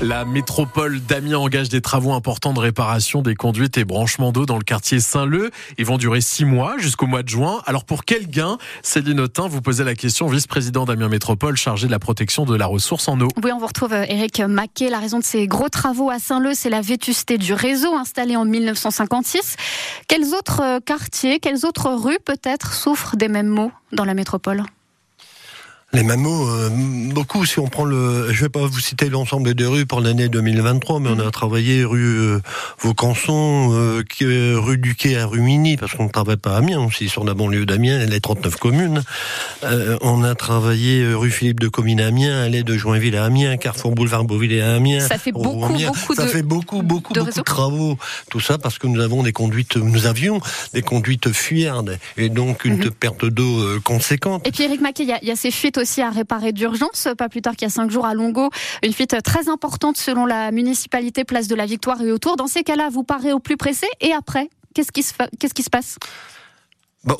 La métropole d'Amiens engage des travaux importants de réparation des conduites et branchements d'eau dans le quartier Saint-Leu. Ils vont durer six mois jusqu'au mois de juin. Alors pour quel gain? Céline Autin, vous posez la question, vice-président d'Amiens Métropole chargé de la protection de la ressource en eau. Oui, on vous retrouve Eric euh, Maquet. La raison de ces gros travaux à Saint-Leu, c'est la vétusté du réseau installé en 1956. Quels autres euh, quartiers, quelles autres rues peut-être souffrent des mêmes maux dans la métropole? Les mots, euh, beaucoup. Si on prend le, je vais pas vous citer l'ensemble des rues pour l'année 2023, mais on a travaillé rue euh, Vaucanson, euh, rue du Quai à Rumini, parce qu'on ne travaille pas à Amiens aussi sur la banlieue d'Amiens, les 39 communes. Euh, on a travaillé rue Philippe de Comines à Amiens, allée de Joinville à Amiens, Carrefour Boulevard Beauville à Amiens. Ça fait beaucoup, beaucoup ça de, fait beaucoup, beaucoup, de, beaucoup de travaux. Tout ça parce que nous avons des conduites, nous avions des conduites fuyardes et donc une mhm. perte d'eau conséquente. Et puis Eric Maquet, il y, y, a ces fuites aussi à réparer d'urgence. Pas plus tard qu'il y a cinq jours à Longo, une fuite très importante selon la municipalité Place de la Victoire et autour. Dans ces cas-là, vous parez au plus pressé et après, qu'est-ce qui se, qu'est-ce qui se passe? Bah,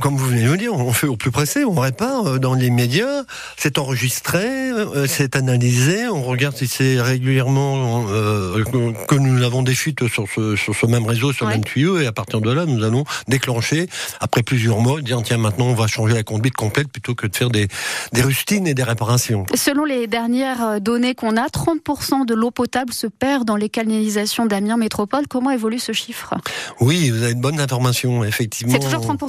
comme vous venez de le dire, on fait au plus pressé, on répare euh, dans les médias, c'est enregistré, euh, c'est analysé, on regarde si c'est régulièrement euh, que nous avons des fuites sur ce, sur ce même réseau, sur le même tuyau, et à partir de là, nous allons déclencher, après plusieurs mois, dire tiens maintenant on va changer la conduite complète plutôt que de faire des, des rustines et des réparations. Selon les dernières données qu'on a, 30% de l'eau potable se perd dans les canalisations d'Amiens Métropole. Comment évolue ce chiffre? Oui, vous avez de bonnes informations, effectivement. C'est toujours 30%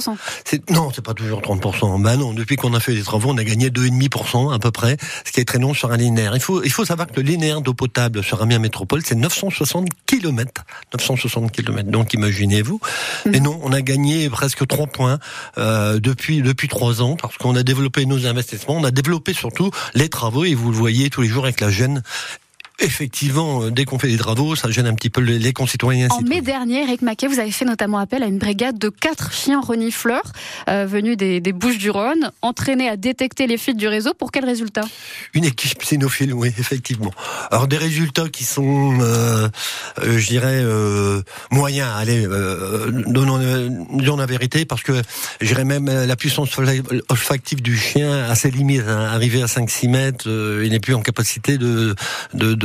non, c'est pas toujours 30%. Ben non, depuis qu'on a fait des travaux, on a gagné 2,5% à peu près, ce qui est très long sur un linéaire. Il faut, il faut savoir que le linéaire d'eau potable sur Amiens Métropole, c'est 960 km. 960 km. Donc imaginez-vous. Et non, on a gagné presque 3 points euh, depuis depuis 3 ans parce qu'on a développé nos investissements, on a développé surtout les travaux et vous le voyez tous les jours avec la gêne Effectivement, euh, dès qu'on fait des travaux, ça gêne un petit peu les concitoyens. En mai dernier, Eric Maquet, vous avez fait notamment appel à une brigade de quatre chiens renifleurs euh, venus des, Bouches-du-Rhône, entraînés à détecter les fuites du réseau. Pour quel résultat? Une équipe cynophile, oui, effectivement. Alors des résultats qui sont, euh, je dirais, moyens. Allez, donnons, la vérité, parce que j'irais même la puissance olfactive du chien à ses limites. Hein. Arrivé à 5-6 mètres, il n'est plus en capacité de, de de,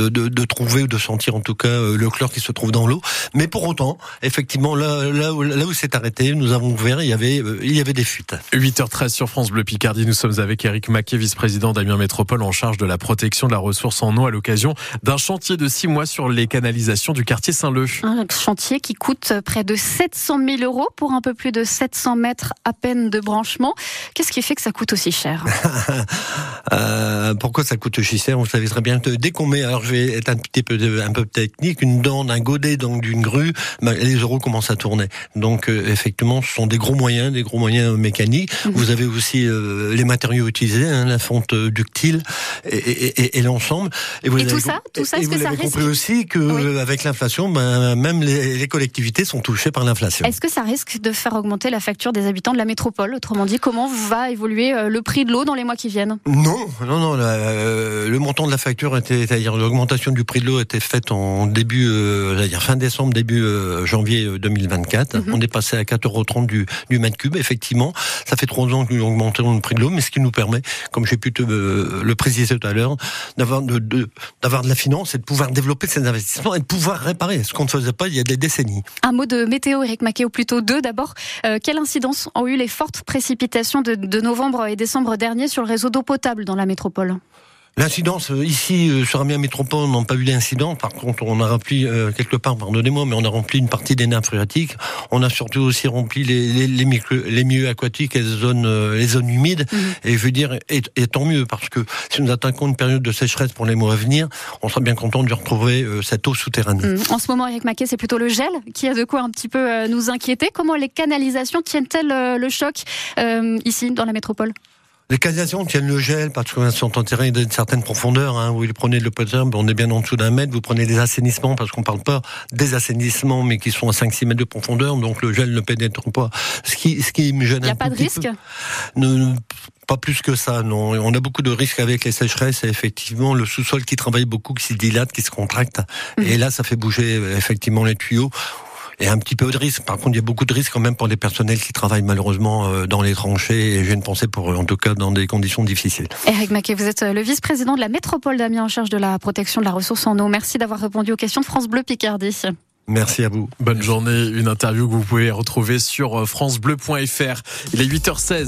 trouver ou de sentir en tout cas euh, le chlore qui se trouve dans l'eau. Mais pour autant, effectivement, là, là, là où c'est arrêté, nous avons ouvert, il y avait, euh, il y avait des fuites. 8h13 sur France Bleu Picardie, nous sommes avec Eric Maquet, vice-président d'Amiens Métropole en charge de la protection de la ressource en eau à l'occasion d'un chantier de six mois sur les canalisations du quartier Saint-Leu. Un chantier qui coûte près de 700 000 euros pour un peu plus de 700 mètres à peine de branchement. Qu'est-ce qui fait que ça coûte aussi cher? Euh, Pourquoi ça coûte aussi cher? Vous savez très bien, dès qu'on met, alors je vais être un petit peu un peu technique, une dent d'un godet donc d'une grue, ben, les euros commencent à tourner. Donc euh, effectivement, ce sont des gros moyens, des gros moyens mécaniques. Mhm. Vous avez aussi euh, les matériaux utilisés, hein, la fonte ductile et, et, et, l'ensemble. Et, vous tout ça, tout ça, est-ce que ça risque compris aussi que avec l'inflation, ben, même les, les, collectivités sont touchées par l'inflation. Est-ce que ça risque de faire augmenter la facture des habitants de la métropole? Autrement dit, comment va évoluer euh, le prix de l'eau dans les mois qui viennent? Non, non, non. le montant de la facture c'est-à-dire l'augmentation du prix de l'eau était faite en début, euh, dire fin décembre, début euh, janvier 2024. Euh, mhm. On est passé à 4,30 euros du, du mètre cube. Effectivement, ça fait trois ans que nous augmentons le prix de l'eau, mais ce qui nous permet, comme j'ai pu te, le préciser tout à l'heure, d'avoir de, d'avoir de la finance et de pouvoir développer ces investissements et de pouvoir réparer ce qu'on ne faisait pas il y a des décennies. Un mot de météo, Eric Maquet, ou plutôt deux. D'abord, quelle incidence ont eu les fortes précipitations de, de novembre et décembre dernier sur le réseau d'eau potable dans la métropole? L'incidence euh, ici euh, sur Amiens Métropole, on n'a pas eu d'incident. Par contre, on a rempli euh, quelque part, pardonnez-moi, mais on a rempli une partie des nappes phréatiques. On a surtout aussi rempli les, les, les, les milieux aquatiques et les zones, les zones humides. Mhm. Et je veux dire, et, tant mieux parce que si nous attaquons une période de sécheresse pour les mois à venir, on sera bien content de retrouver cette eau souterraine. Mhm. En ce moment, Eric Maquet, c'est plutôt le gel qui a de quoi un petit peu nous inquiéter. Comment les canalisations tiennent-elles le choc ici dans la métropole? Les canalisations tiennent le gel parce qu'elles sont enterrées d'une certaine profondeur. Hein, vous prenez le potable, on est bien en dessous d'un mètre. Vous prenez des assainissements parce qu'on parle pas des assainissements, mais qui sont à 5-6 mètres de profondeur. Donc le gel ne pénètre pas. Ce qui, ce qui me gêne. Il n'y a pas de risque. pas plus que ça, non. On a beaucoup de risques avec les sécheresses et effectivement le sous-sol qui travaille beaucoup, qui se dilate, qui se contracte. Mmh. Et là, ça fait bouger effectivement les tuyaux et un petit peu de risque. Par contre, il y a beaucoup de risques quand même pour des personnels qui travaillent malheureusement dans les tranchées. Et j'ai une pensée pour eux, en tout cas dans des conditions difficiles. Eric Maquet, vous êtes le vice-président de la métropole d'Amiens en charge de la protection de la ressource en eau. Merci d'avoir répondu aux questions de France Bleu Picardie. Merci à vous. Bonne journée. Une interview que vous pouvez retrouver sur francebleu.fr. Il est 8h16.